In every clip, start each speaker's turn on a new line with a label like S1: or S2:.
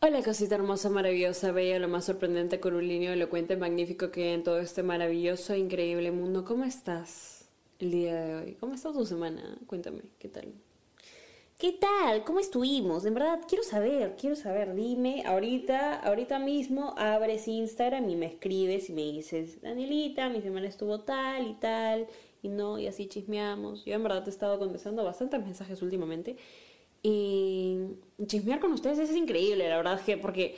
S1: Hola cosita hermosa, maravillosa, bella, lo más sorprendente, curvilíneo, elocuente, magnífico que hay en todo este maravilloso, increíble mundo. ¿Cómo estás el día de hoy? ¿Cómo está tu semana? Cuéntame, ¿qué tal? ¿Qué tal? ¿Cómo estuvimos? En verdad, quiero saber, quiero saber. Dime, ahorita, ahorita mismo abres Instagram y me escribes y me dices, Danielita, mi semana estuvo tal y tal, y no, y así chismeamos. Yo en verdad te he estado contestando bastantes mensajes últimamente. Y chismear con ustedes es increíble, la verdad, que porque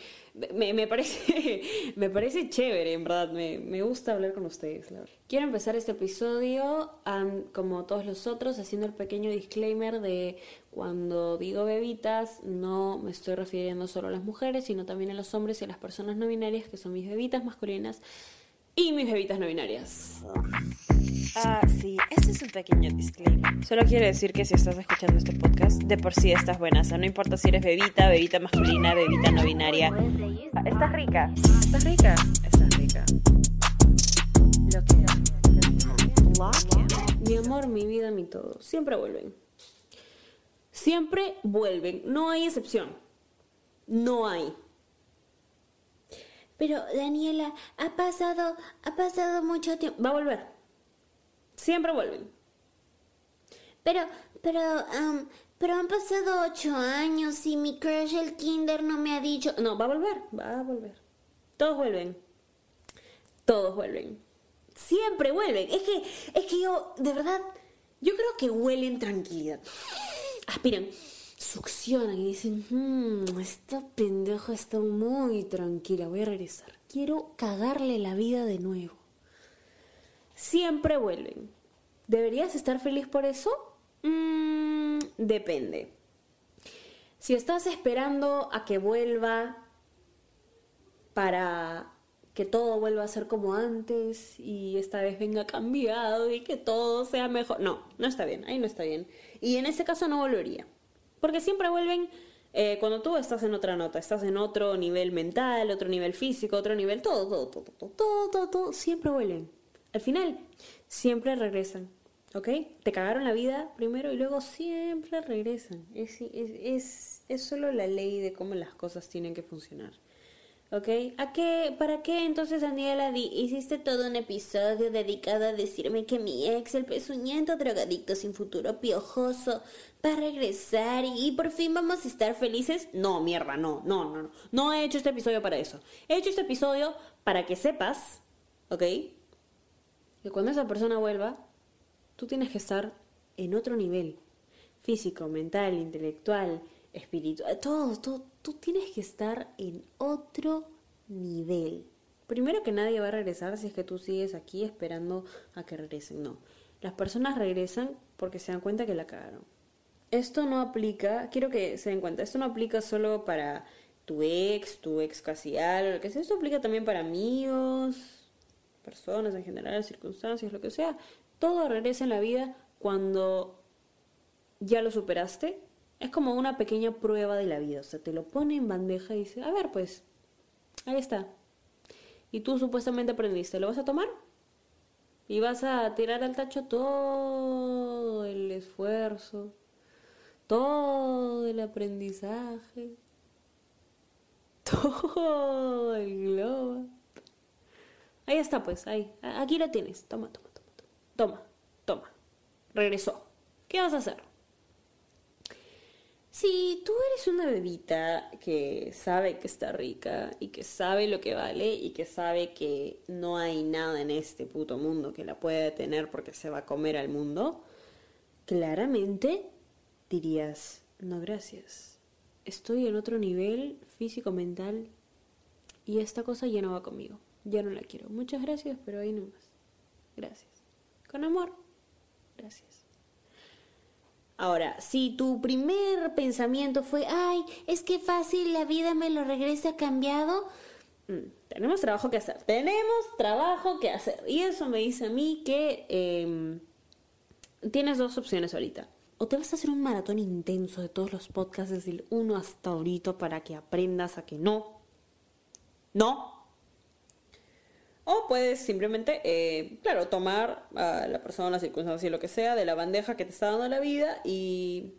S1: me, me parece, me parece chévere, en verdad, me, me gusta hablar con ustedes. La verdad. Quiero empezar este episodio, um, como todos los otros, haciendo el pequeño disclaimer de cuando digo bebitas, no me estoy refiriendo solo a las mujeres, sino también a los hombres y a las personas no binarias, que son mis bebitas masculinas y mis bebitas no binarias.
S2: Ah, sí, este es un pequeño disclaimer. Solo quiero decir que si estás escuchando este podcast, de por sí estás buena. O sea, no importa si eres bebita, bebita masculina, bebita no binaria. Ah, Estás rica. Estás rica. Estás rica. Lo que
S1: Mi amor, mi vida, mi todo. Siempre vuelven. Siempre vuelven. No hay excepción. No hay.
S3: Pero Daniela, ha pasado, ha pasado mucho tiempo.
S1: Va a volver. Siempre vuelven.
S3: Pero, pero, um, pero han pasado ocho años y mi crush el kinder no me ha dicho.
S1: No, va a volver. Va a volver. Todos vuelven. Todos vuelven. Siempre vuelven. Es que, es que yo, de verdad, yo creo que huelen tranquilidad. Aspiran, succionan y dicen, mmm, esta pendeja está muy tranquila, voy a regresar. Quiero cagarle la vida de nuevo. Siempre vuelven. ¿Deberías estar feliz por eso? Mm, depende. Si estás esperando a que vuelva para que todo vuelva a ser como antes y esta vez venga cambiado y que todo sea mejor. No, no está bien, ahí no está bien. Y en ese caso no volvería. Porque siempre vuelven eh, cuando tú estás en otra nota, estás en otro nivel mental, otro nivel físico, otro nivel, todo, todo, todo, todo, todo, todo, todo siempre vuelven. Al final, siempre regresan. ¿Ok? Te cagaron la vida primero y luego siempre regresan. Es, es, es, es solo la ley de cómo las cosas tienen que funcionar. ¿Ok? ¿A qué, ¿Para qué entonces, Daniela, hiciste todo un episodio dedicado a decirme que mi ex, el pezuñento drogadicto sin futuro piojoso, va a regresar y, y por fin vamos a estar felices? No, mierda, no, no, no, no. No he hecho este episodio para eso. He hecho este episodio para que sepas, ¿ok? Que cuando esa persona vuelva, tú tienes que estar en otro nivel. Físico, mental, intelectual, espiritual, todo, todo. Tú tienes que estar en otro nivel. Primero que nadie va a regresar si es que tú sigues aquí esperando a que regresen. No. Las personas regresan porque se dan cuenta que la cagaron. Esto no aplica, quiero que se den cuenta, esto no aplica solo para tu ex, tu ex casi algo, que sea. Esto aplica también para amigos, personas en general, circunstancias, lo que sea. Todo regresa en la vida cuando ya lo superaste. Es como una pequeña prueba de la vida. O sea, te lo pone en bandeja y dice, a ver, pues, ahí está. Y tú supuestamente aprendiste. ¿Lo vas a tomar? Y vas a tirar al tacho todo el esfuerzo, todo el aprendizaje, todo el globo. Ahí está, pues, ahí. Aquí lo tienes. Toma, toma, toma, toma. Toma, toma. Regresó. ¿Qué vas a hacer? Si tú eres una bebita que sabe que está rica y que sabe lo que vale y que sabe que no hay nada en este puto mundo que la pueda detener porque se va a comer al mundo, claramente dirías, no gracias. Estoy en otro nivel físico, mental y esta cosa ya no va conmigo. Ya no la quiero. Muchas gracias, pero ahí nomás. Gracias. Con amor. Gracias. Ahora, si tu primer pensamiento fue, ay, es que fácil, la vida me lo regresa cambiado, mm, tenemos trabajo que hacer. Tenemos trabajo que hacer. Y eso me dice a mí que em, tienes dos opciones ahorita. O te vas a hacer un maratón intenso de todos los podcasts desde el 1 hasta ahorita para que aprendas a que no. No. O puedes simplemente, eh, claro, tomar a la persona, la circunstancia y lo que sea de la bandeja que te está dando la vida y,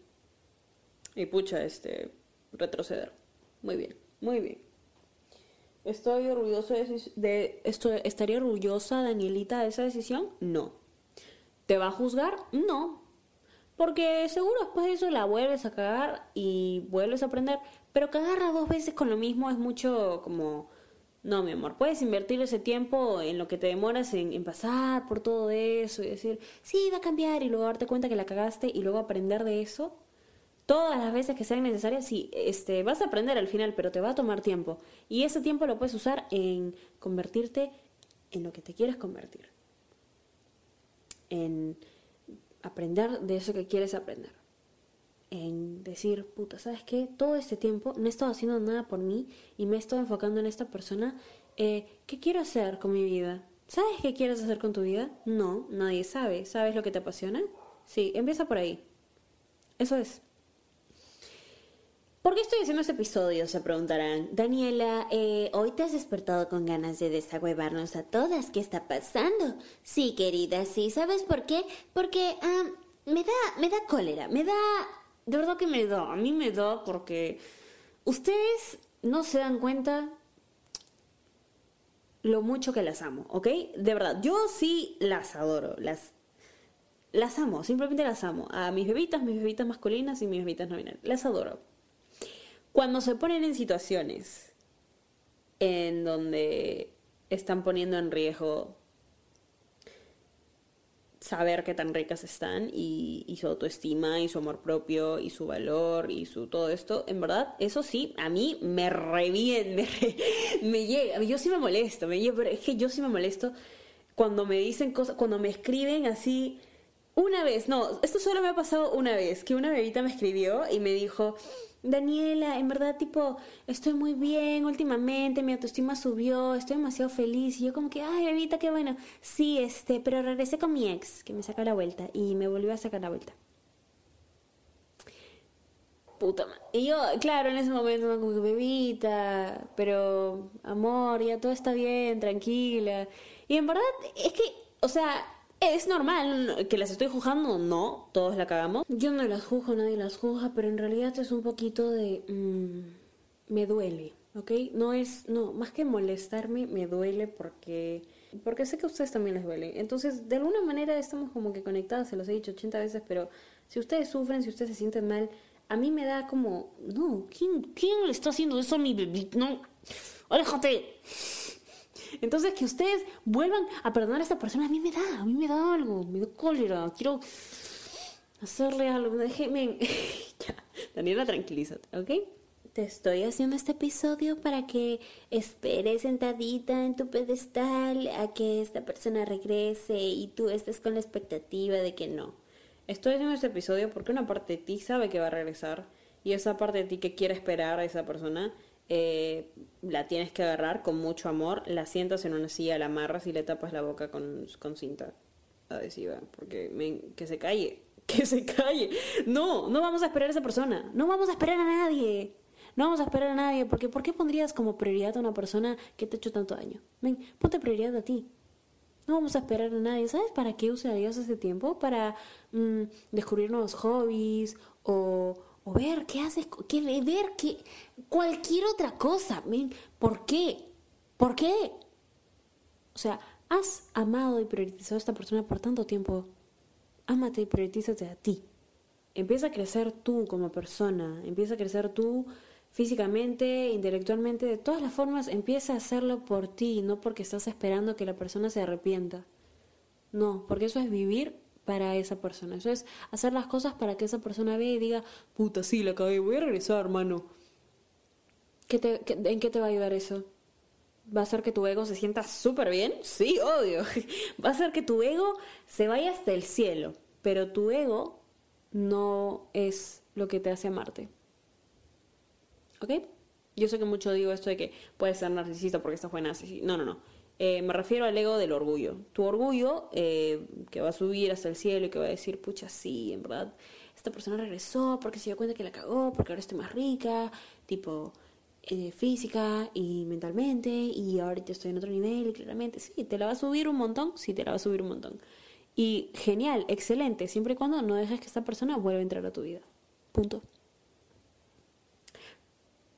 S1: y pucha, este, retroceder. Muy bien. Muy bien. ¿Estoy orgulloso de, de esto, ¿Estaría orgullosa, Danielita, de esa decisión? No. ¿Te va a juzgar? No. Porque seguro después de eso la vuelves a cagar y vuelves a aprender. Pero cagarla dos veces con lo mismo es mucho como... No, mi amor, puedes invertir ese tiempo en lo que te demoras en, pasar por todo eso y decir, sí, va a cambiar y luego darte cuenta que la cagaste y luego aprender de eso todas las veces que sean necesarias, sí, este, vas a aprender al final, pero te va a tomar tiempo. Y ese tiempo lo puedes usar en convertirte en lo que te quieres convertir. En aprender de eso que quieres aprender. En decir, puta, ¿sabes qué? Todo este tiempo no he estado haciendo nada por mí y me he estado enfocando en esta persona. Eh, ¿Qué quiero hacer con mi vida? ¿Sabes qué quieres hacer con tu vida? No, nadie sabe. ¿Sabes lo que te apasiona? Sí, empieza por ahí. Eso es. ¿Por qué estoy haciendo este episodio? Se preguntarán. Daniela, eh, hoy te has despertado con ganas de desagüevarnos a todas. ¿Qué está pasando? Sí, querida, sí. ¿Sabes por qué? Porque me da, me da cólera, me da, de verdad que me da. A mí me da porque ustedes no se dan cuenta lo mucho que las amo, ¿ok? De verdad, yo sí las adoro, las las amo, simplemente las amo. A mis bebitas, mis bebitas masculinas y mis bebitas no binarias. Las adoro. Cuando se ponen en situaciones en donde están poniendo en riesgo saber qué tan ricas están y, su autoestima y su amor propio y su valor y su todo esto, en verdad, eso sí, a mí me reviene, me, me llega, yo sí me molesto, me llega, pero es que yo sí me molesto cuando me dicen cosas, cuando me escriben así, una vez, no, esto solo me ha pasado una vez, que una bebita me escribió y me dijo, Daniela, en verdad, tipo, estoy muy bien últimamente, mi autoestima subió, estoy demasiado feliz. Y yo como que, ay, bebita, qué bueno. Sí, este, pero regresé con mi ex, que me saca la vuelta, y me volvió a sacar la vuelta. Puta madre. Y yo, claro, en ese momento, como que, bebita, pero, amor, ya todo está bien, tranquila. Y en verdad, es que, o sea, ¿Es normal que las estoy juzgando? No, todos la cagamos. Yo no las juzgo, nadie las juzga, pero en realidad es un poquito de... Mm, me duele, ¿ok? No es... No, más que molestarme, me duele porque... Porque sé que a ustedes también les duele. Entonces, de alguna manera estamos como que conectadas, se los he dicho 80 veces, pero si ustedes sufren, si ustedes se sienten mal, a mí me da como... No, ¿quién, quién le está haciendo eso a mi bebé? No, aléjate. Entonces, que ustedes vuelvan a perdonar a esta persona, a mí me da, a mí me da algo, me da cólera, quiero hacerle algo, déjeme. ya, Daniela, tranquilízate, ¿ok? Te estoy haciendo este episodio para que esperes sentadita en tu pedestal a que esta persona regrese y tú estés con la expectativa de que no. Estoy haciendo este episodio porque una parte de ti sabe que va a regresar y esa parte de ti que quiere esperar a esa persona eh, la tienes que agarrar con mucho amor, la sientas en una silla, la amarras y le tapas la boca con, con cinta adhesiva, porque que se calle, que se calle. No, no vamos a esperar a esa persona, no vamos a esperar a nadie. No vamos a esperar a nadie, porque ¿por qué pondrías como prioridad a una persona que te ha hecho tanto daño? Ven, ponte prioridad a ti. No vamos a esperar a nadie. ¿Sabes para qué usarías ese tiempo? Para mm, descubrir nuevos hobbies o, o ver qué haces, qué, ver qué, cualquier otra cosa. ¿Por qué? ¿Por qué? O sea, has amado y priorizado a esta persona por tanto tiempo. Ámate y prioritízate a ti. Empieza a crecer tú como persona, empieza a crecer tú físicamente, intelectualmente, de todas las formas, empieza a hacerlo por ti, no porque estás esperando que la persona se arrepienta. No, porque eso es vivir para esa persona. Eso es hacer las cosas para que esa persona vea y diga, puta, sí, la acabé, voy a regresar, hermano. ¿Qué te, ¿En qué te va a ayudar eso? ¿Va a hacer que tu ego se sienta súper bien? Sí, obvio. Va a hacer que tu ego se vaya hasta el cielo. Pero tu ego no es lo que te hace amarte. ¿Ok? Yo sé que mucho digo esto de que puedes ser narcisista porque estás buena. No, no, no. Eh, me refiero al ego del orgullo. Tu orgullo eh, que va a subir hasta el cielo y que va a decir, pucha, sí, en verdad, esta persona regresó porque se dio cuenta que la cagó, porque ahora estoy más rica, tipo eh, física y mentalmente, y ahorita estoy en otro nivel y claramente, sí, te la va a subir un montón, sí, te la va a subir un montón. Y genial, excelente, siempre y cuando no dejes que esta persona vuelva a entrar a tu vida. Punto.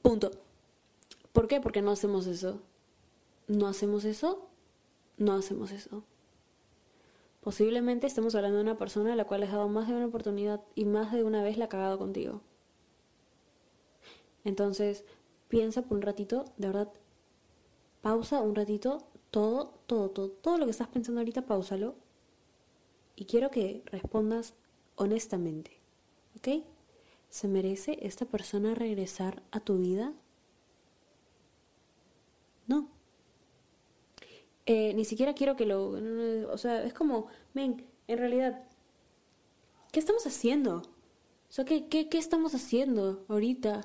S1: Punto. ¿Por qué? Porque no hacemos eso. No hacemos eso. No hacemos eso. Posiblemente estemos hablando de una persona a la cual has dado más de una oportunidad y más de una vez la ha cagado contigo. Entonces, piensa por un ratito, de verdad, pausa un ratito, todo, todo, todo, todo lo que estás pensando ahorita, pausalo. Y quiero que respondas honestamente, ¿ok? ¿Se merece esta persona regresar a tu vida? No. Eh, ni siquiera quiero que lo... O sea, es como, ven, en realidad, ¿qué estamos haciendo? O sea, ¿qué, qué, qué estamos haciendo ahorita?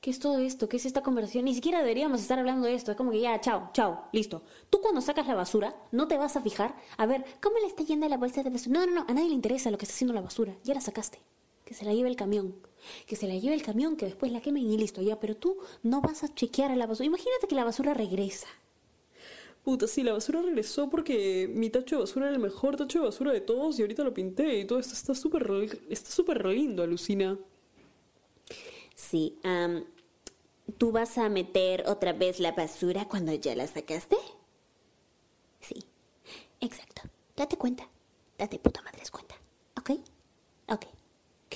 S1: ¿Qué es todo esto? ¿Qué es esta conversación? Ni siquiera deberíamos estar hablando de esto. Es como que ya, chao, chao, listo. Tú cuando sacas la basura, no te vas a fijar a ver cómo le está yendo la bolsa de basura. No, no, no, a nadie le interesa lo que está haciendo la basura. Ya la sacaste. Que se la lleve el camión. Que se la lleve el camión, que después la quemen y listo, ya. Pero tú no vas a chequear a la basura. Imagínate que la basura regresa. Puta, sí, la basura regresó porque mi tacho de basura era el mejor tacho de basura de todos y ahorita lo pinté y todo esto está súper está súper lindo, alucina.
S3: Sí, am, ¿tú vas a meter otra vez la basura cuando ya la sacaste? Sí, exacto. Date cuenta. Date puta madre.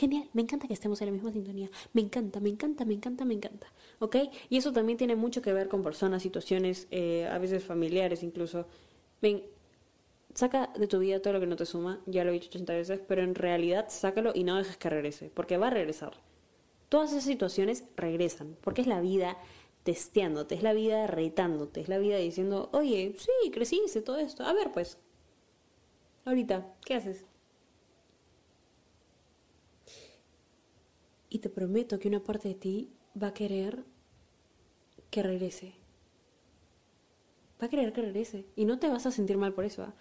S1: Genial, me encanta que estemos en la misma sintonía. Me encanta, me encanta, me encanta, me encanta. ¿Ok? Y eso también tiene mucho que ver con personas, situaciones, eh, a veces familiares incluso. Ven, saca de tu vida todo lo que no te suma, ya lo he dicho 80 veces, pero en realidad sácalo y no dejes que regrese, porque va a regresar. Todas esas situaciones regresan, porque es la vida testeándote, es la vida retándote, es la vida diciendo, oye, sí, creciste, todo esto. A ver, pues, ahorita, ¿qué haces? Y te prometo que una parte de ti va a querer que regrese. Va a querer que regrese. Y no te vas a sentir mal por eso. ¿ah?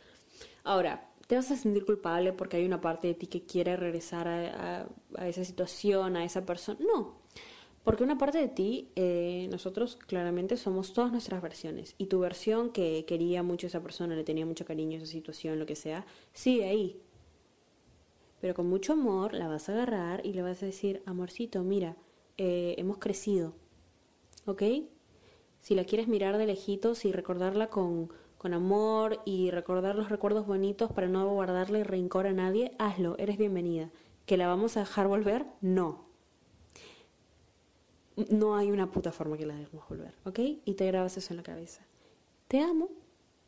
S1: Ahora, te vas a sentir culpable porque hay una parte de ti que quiere regresar a, esa situación, a esa persona. No. Porque una parte de ti, eh, nosotros claramente somos todas nuestras versiones. Y tu versión que quería mucho a esa persona, le tenía mucho cariño a esa situación, lo que sea, sigue ahí. Pero con mucho amor la vas a agarrar y le vas a decir, amorcito, mira, eh, hemos crecido. ¿Ok? Si la quieres mirar de lejitos y recordarla con, con amor y recordar los recuerdos bonitos para no guardarle rencor a nadie, hazlo, eres bienvenida. ¿Que la vamos a dejar volver? No. No hay una puta forma que la dejemos volver, ¿ok? Y te grabas eso en la cabeza. Te amo,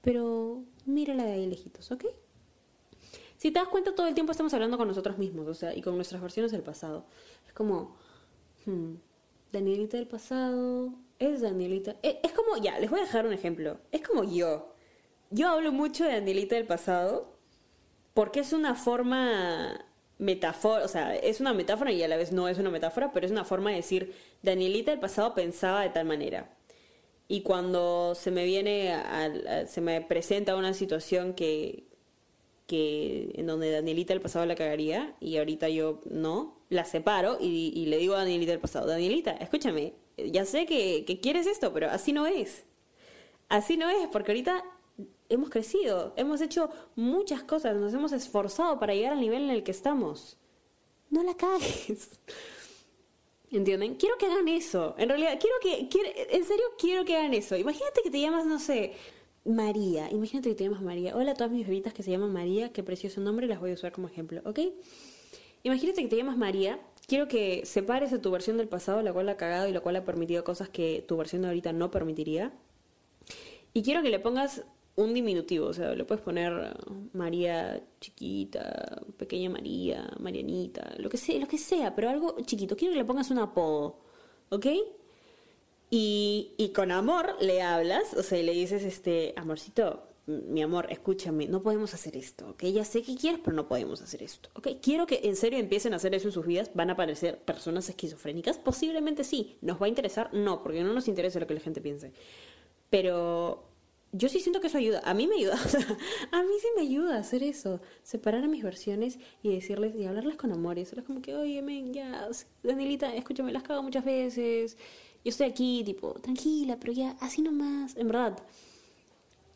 S1: pero mírala de ahí lejitos, ¿ok? Si te das cuenta, todo el tiempo estamos hablando con nosotros mismos, o sea, y con nuestras versiones del pasado. Es como, hmm, Danielita del pasado, es Danielita. e- Es, como, ya, les voy a dejar un ejemplo. Es como yo. Yo hablo mucho de Danielita del pasado porque es una forma metáfora, o sea, es una metáfora y a la vez no es una metáfora, pero es una forma de decir, Danielita del pasado pensaba de tal manera. Y cuando se me viene, a- se me presenta una situación que, que en donde Danielita del pasado la cagaría y ahorita yo no, la separo y, le digo a Danielita del pasado, Danielita, escúchame, ya sé que, que quieres esto, pero así no es. Así no es, porque ahorita hemos crecido, hemos hecho muchas cosas, nos hemos esforzado para llegar al nivel en el que estamos. No la cagues. ¿Entienden? Quiero que hagan eso. En realidad, quiero que, en serio quiero que hagan eso. Imagínate que te llamas, no sé, María. Imagínate que te llamas María. Hola a todas mis bebitas que se llaman María. Qué precioso nombre, las voy a usar como ejemplo, ¿ok? Imagínate que te llamas María. Quiero que separes de tu versión del pasado, la cual ha cagado y la cual ha permitido cosas que tu versión de ahorita no permitiría. Y quiero que le pongas un diminutivo, o sea, le puedes poner uh, María chiquita, pequeña María, Marianita, lo que sea, lo que sea, pero algo chiquito. Quiero que le pongas un apodo, ¿ok? Y, y con amor le hablas, o sea, le dices, este, amorcito, mi amor, escúchame, no podemos hacer esto, ¿ok? Ya sé que quieres, pero no podemos hacer esto, ¿ok? Quiero que en serio empiecen a hacer eso en sus vidas. ¿Van a aparecer personas esquizofrénicas? Posiblemente sí. ¿Nos va a interesar? No, porque no nos interesa lo que la gente piense. Pero yo sí siento que eso ayuda. A mí me ayuda. o sea, a mí sí me ayuda hacer eso. Separar a mis versiones y decirles y hablarles con amor. Y decirles como que, oye, men, ya, Danielita, escúchame, las cago muchas veces. Yo estoy aquí, tipo, tranquila, pero ya, así nomás. En verdad.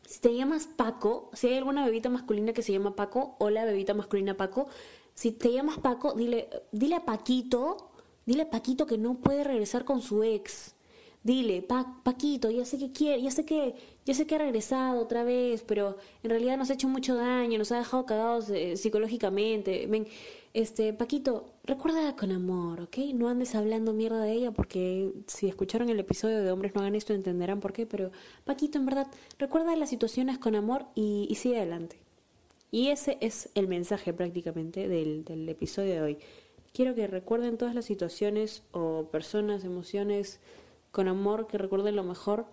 S1: Si te llamas Paco, si hay alguna bebita masculina que se llama Paco, hola bebita masculina Paco. Si te llamas Paco, dile, dile a Paquito, dile a Paquito que no puede regresar con su ex. Dile, pa Paquito, ya sé que quiere, ya sé que, ya sé que ha regresado otra vez, pero en realidad nos ha hecho mucho daño, nos ha dejado cagados eh, psicológicamente. Ven, este, Paquito, recuérdala con amor, ¿ok? No andes hablando mierda de ella porque si escucharon el episodio de Hombres no hagan esto entenderán por qué, pero Paquito, en verdad, recuerda las situaciones con amor y, y sigue adelante. Y ese es el mensaje prácticamente del, del episodio de hoy. Quiero que recuerden todas las situaciones o personas, emociones, con amor, que recuerden lo mejor,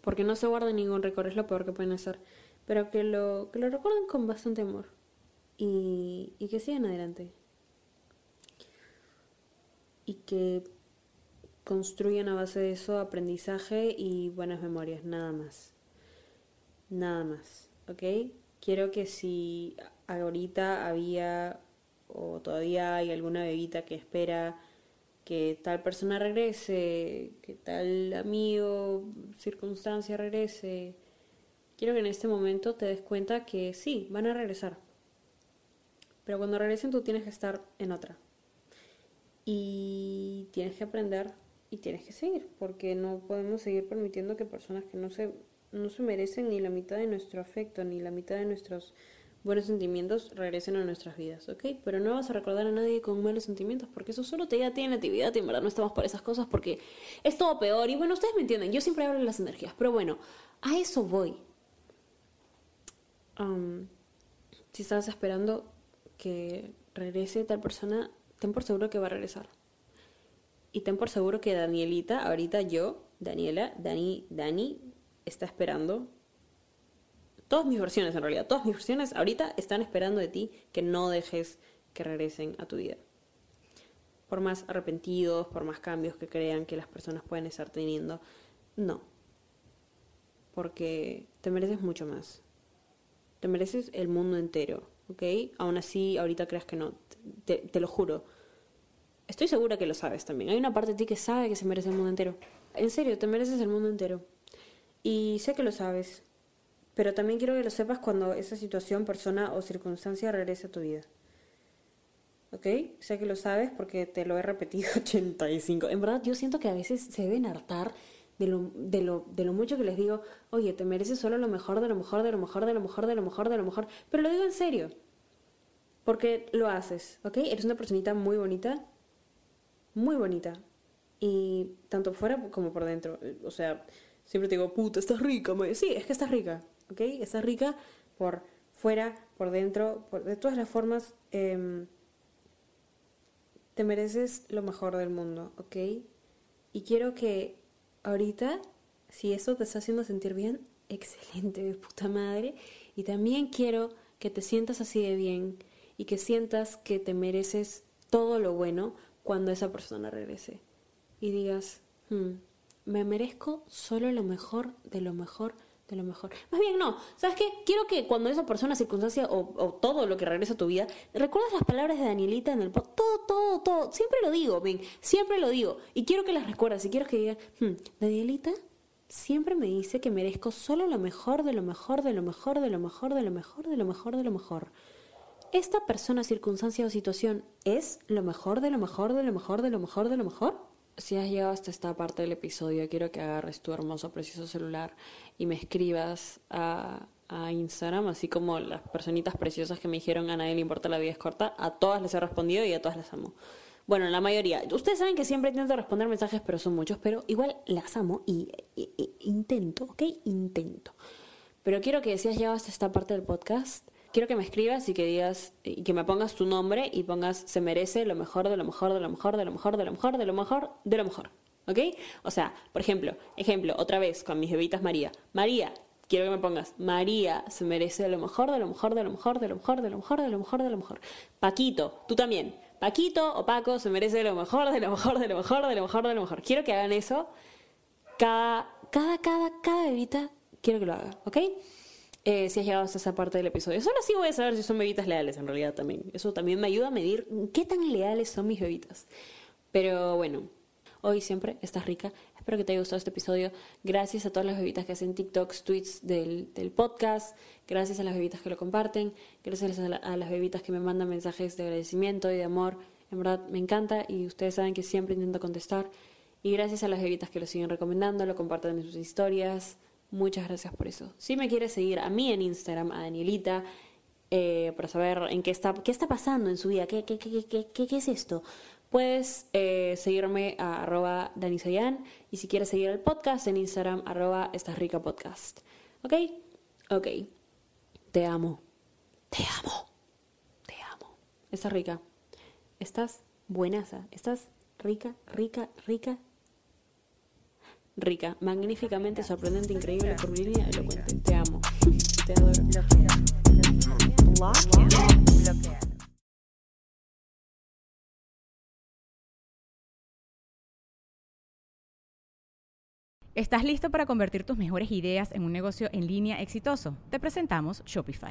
S1: porque no se guarden ningún récord, es lo peor que pueden hacer, pero que lo, que lo recuerden con bastante amor y, y que sigan adelante. Y que construyan a base de eso aprendizaje y buenas memorias, nada más. Nada más, ¿ok? Quiero que si ahorita había o todavía hay alguna bebita que espera que tal persona regrese, que tal amigo, circunstancia regrese. Quiero que en este momento te des cuenta que sí, van a regresar. Pero cuando regresen tú tienes que estar en otra. Y tienes que aprender y tienes que seguir, porque no podemos seguir permitiendo que personas que no se, no se merecen ni la mitad de nuestro afecto, ni la mitad de nuestros buenos sentimientos regresen a nuestras vidas, ¿ok? Pero no vas a recordar a nadie con malos sentimientos porque eso solo te ya tiene actividad y en verdad no estamos por esas cosas porque es todo peor. Y bueno, ustedes me entienden, yo siempre hablo de las energías, pero bueno, a eso voy. si estás esperando que regrese tal persona, ten por seguro que va a regresar. Y ten por seguro que Danielita, ahorita yo, Daniela, Dani, Dani, está esperando Todas mis versiones, en realidad, todas mis versiones ahorita están esperando de ti que no dejes que regresen a tu vida. Por más arrepentidos, por más cambios que crean que las personas pueden estar teniendo, no. Porque te mereces mucho más. Te mereces el mundo entero, ¿ok? Aún así, ahorita creas que no. Te, lo juro. Estoy segura que lo sabes también. Hay una parte de ti que sabe que se merece el mundo entero. En serio, te mereces el mundo entero. Y sé que lo sabes. Pero también quiero que lo sepas cuando esa situación, persona o circunstancia regrese a tu vida. ¿Ok? Sé que lo sabes porque te lo he repetido 85. En verdad, yo siento que a veces se deben hartar de lo, de lo, de lo mucho que les digo, oye, te mereces solo lo mejor, de lo mejor, de lo mejor, de lo mejor, de lo mejor, de lo mejor. Pero lo digo en serio. Porque lo haces, ¿ok? Eres una personita muy bonita. Muy bonita. Y tanto fuera como por dentro. O sea, siempre te digo, puta, estás rica. Sí, es que estás rica. ¿ok? Está rica por fuera, por dentro, por, de todas las formas. Em, te mereces lo mejor del mundo, ¿ok? Y quiero que ahorita, si eso te está haciendo sentir bien, excelente, de puta madre. Y también quiero que te sientas así de bien y que sientas que te mereces todo lo bueno cuando esa persona regrese. Y digas, hmm, me merezco solo lo mejor de lo mejor de lo mejor. Más bien, no. ¿Sabes qué? Quiero que cuando esa persona, circunstancia o, todo lo que regresa a tu vida, recuerdas las palabras de Danielita en el pod. Todo, todo, todo. Siempre lo digo, ven. Siempre lo digo. Y quiero que las recuerdes. Y quiero que digas, hmm, Danielita siempre me dice que merezco solo lo mejor, de lo mejor, de lo mejor, de lo mejor, de lo mejor, de lo mejor, de lo mejor. ¿Esta persona, circunstancia o situación es lo mejor, de lo mejor, de lo mejor, de lo mejor, de lo mejor? Si has llegado hasta esta parte del episodio, quiero que agarres tu hermoso, precioso celular y me escribas a, a Instagram, así como las personitas preciosas que me dijeron a nadie le importa la vida es corta, a todas les he respondido y a todas las amo. Bueno, la mayoría. Ustedes saben que siempre intento responder mensajes, pero son muchos, pero igual las amo y, intento, ¿ok? Intento. Pero quiero que si has llegado hasta esta parte del podcast, quiero que me escribas y que digas y que me pongas tu nombre y pongas se merece lo mejor de lo mejor de lo mejor de lo mejor de lo mejor de lo mejor de lo mejor. ¿Ok? O sea, por ejemplo, ejemplo, otra vez con mis bebitas María. María, quiero que me pongas María se merece lo mejor de lo mejor de lo mejor de lo mejor de lo mejor de lo mejor de lo mejor. Paquito, tú también. Paquito o Paco se merece lo mejor de lo mejor de lo mejor de lo mejor de lo mejor. Quiero que hagan eso cada cada cada cada bebita quiero que lo haga, ¿ok? Eh, si has llegado hasta esa parte del episodio. Solo así voy a saber si son bebitas leales en realidad también. Eso también me ayuda a medir qué tan leales son mis bebitas. Pero bueno, hoy siempre estás rica. Espero que te haya gustado este episodio. Gracias a todas las bebitas que hacen TikToks, tweets del, del podcast. Gracias a las bebitas que lo comparten. Gracias a, a las bebitas que me mandan mensajes de agradecimiento y de amor. En verdad me encanta y ustedes saben que siempre intento contestar. Y gracias a las bebitas que lo siguen recomendando, lo comparten en sus historias. Muchas gracias por eso. Si me quieres seguir a mí en Instagram, a Danielita, eh, para saber en qué está, qué está pasando en su vida, qué, qué, qué, qué, es esto, puedes eh, seguirme a arroba danisayan y si quieres seguir el podcast en Instagram, arroba estás rica podcast. ¿Ok? Ok. Te amo. Te amo. Te amo. Estás rica. Estás buenaza. Estás rica, rica, rica. Rica. Magníficamente, sorprendente, increíble, curvilínea, elocuente. Te amo. Te adoro.
S4: ¿Estás listo para convertir tus mejores ideas en un negocio en línea exitoso? Te presentamos Shopify.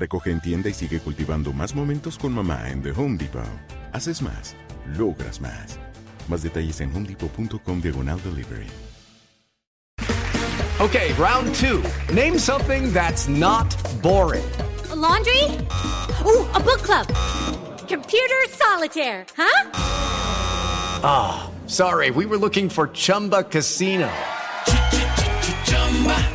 S5: Recoge en tienda y sigue cultivando más momentos con mamá en The Home Depot. Haces más, logras más. Más detalles en homedepot.com diagonal delivery.
S6: Okay, round two. Name something that's not boring.
S3: A laundry? Ooh, a book club. Computer solitaire, huh?
S6: Ah, sorry, we were looking for Chumba Casino.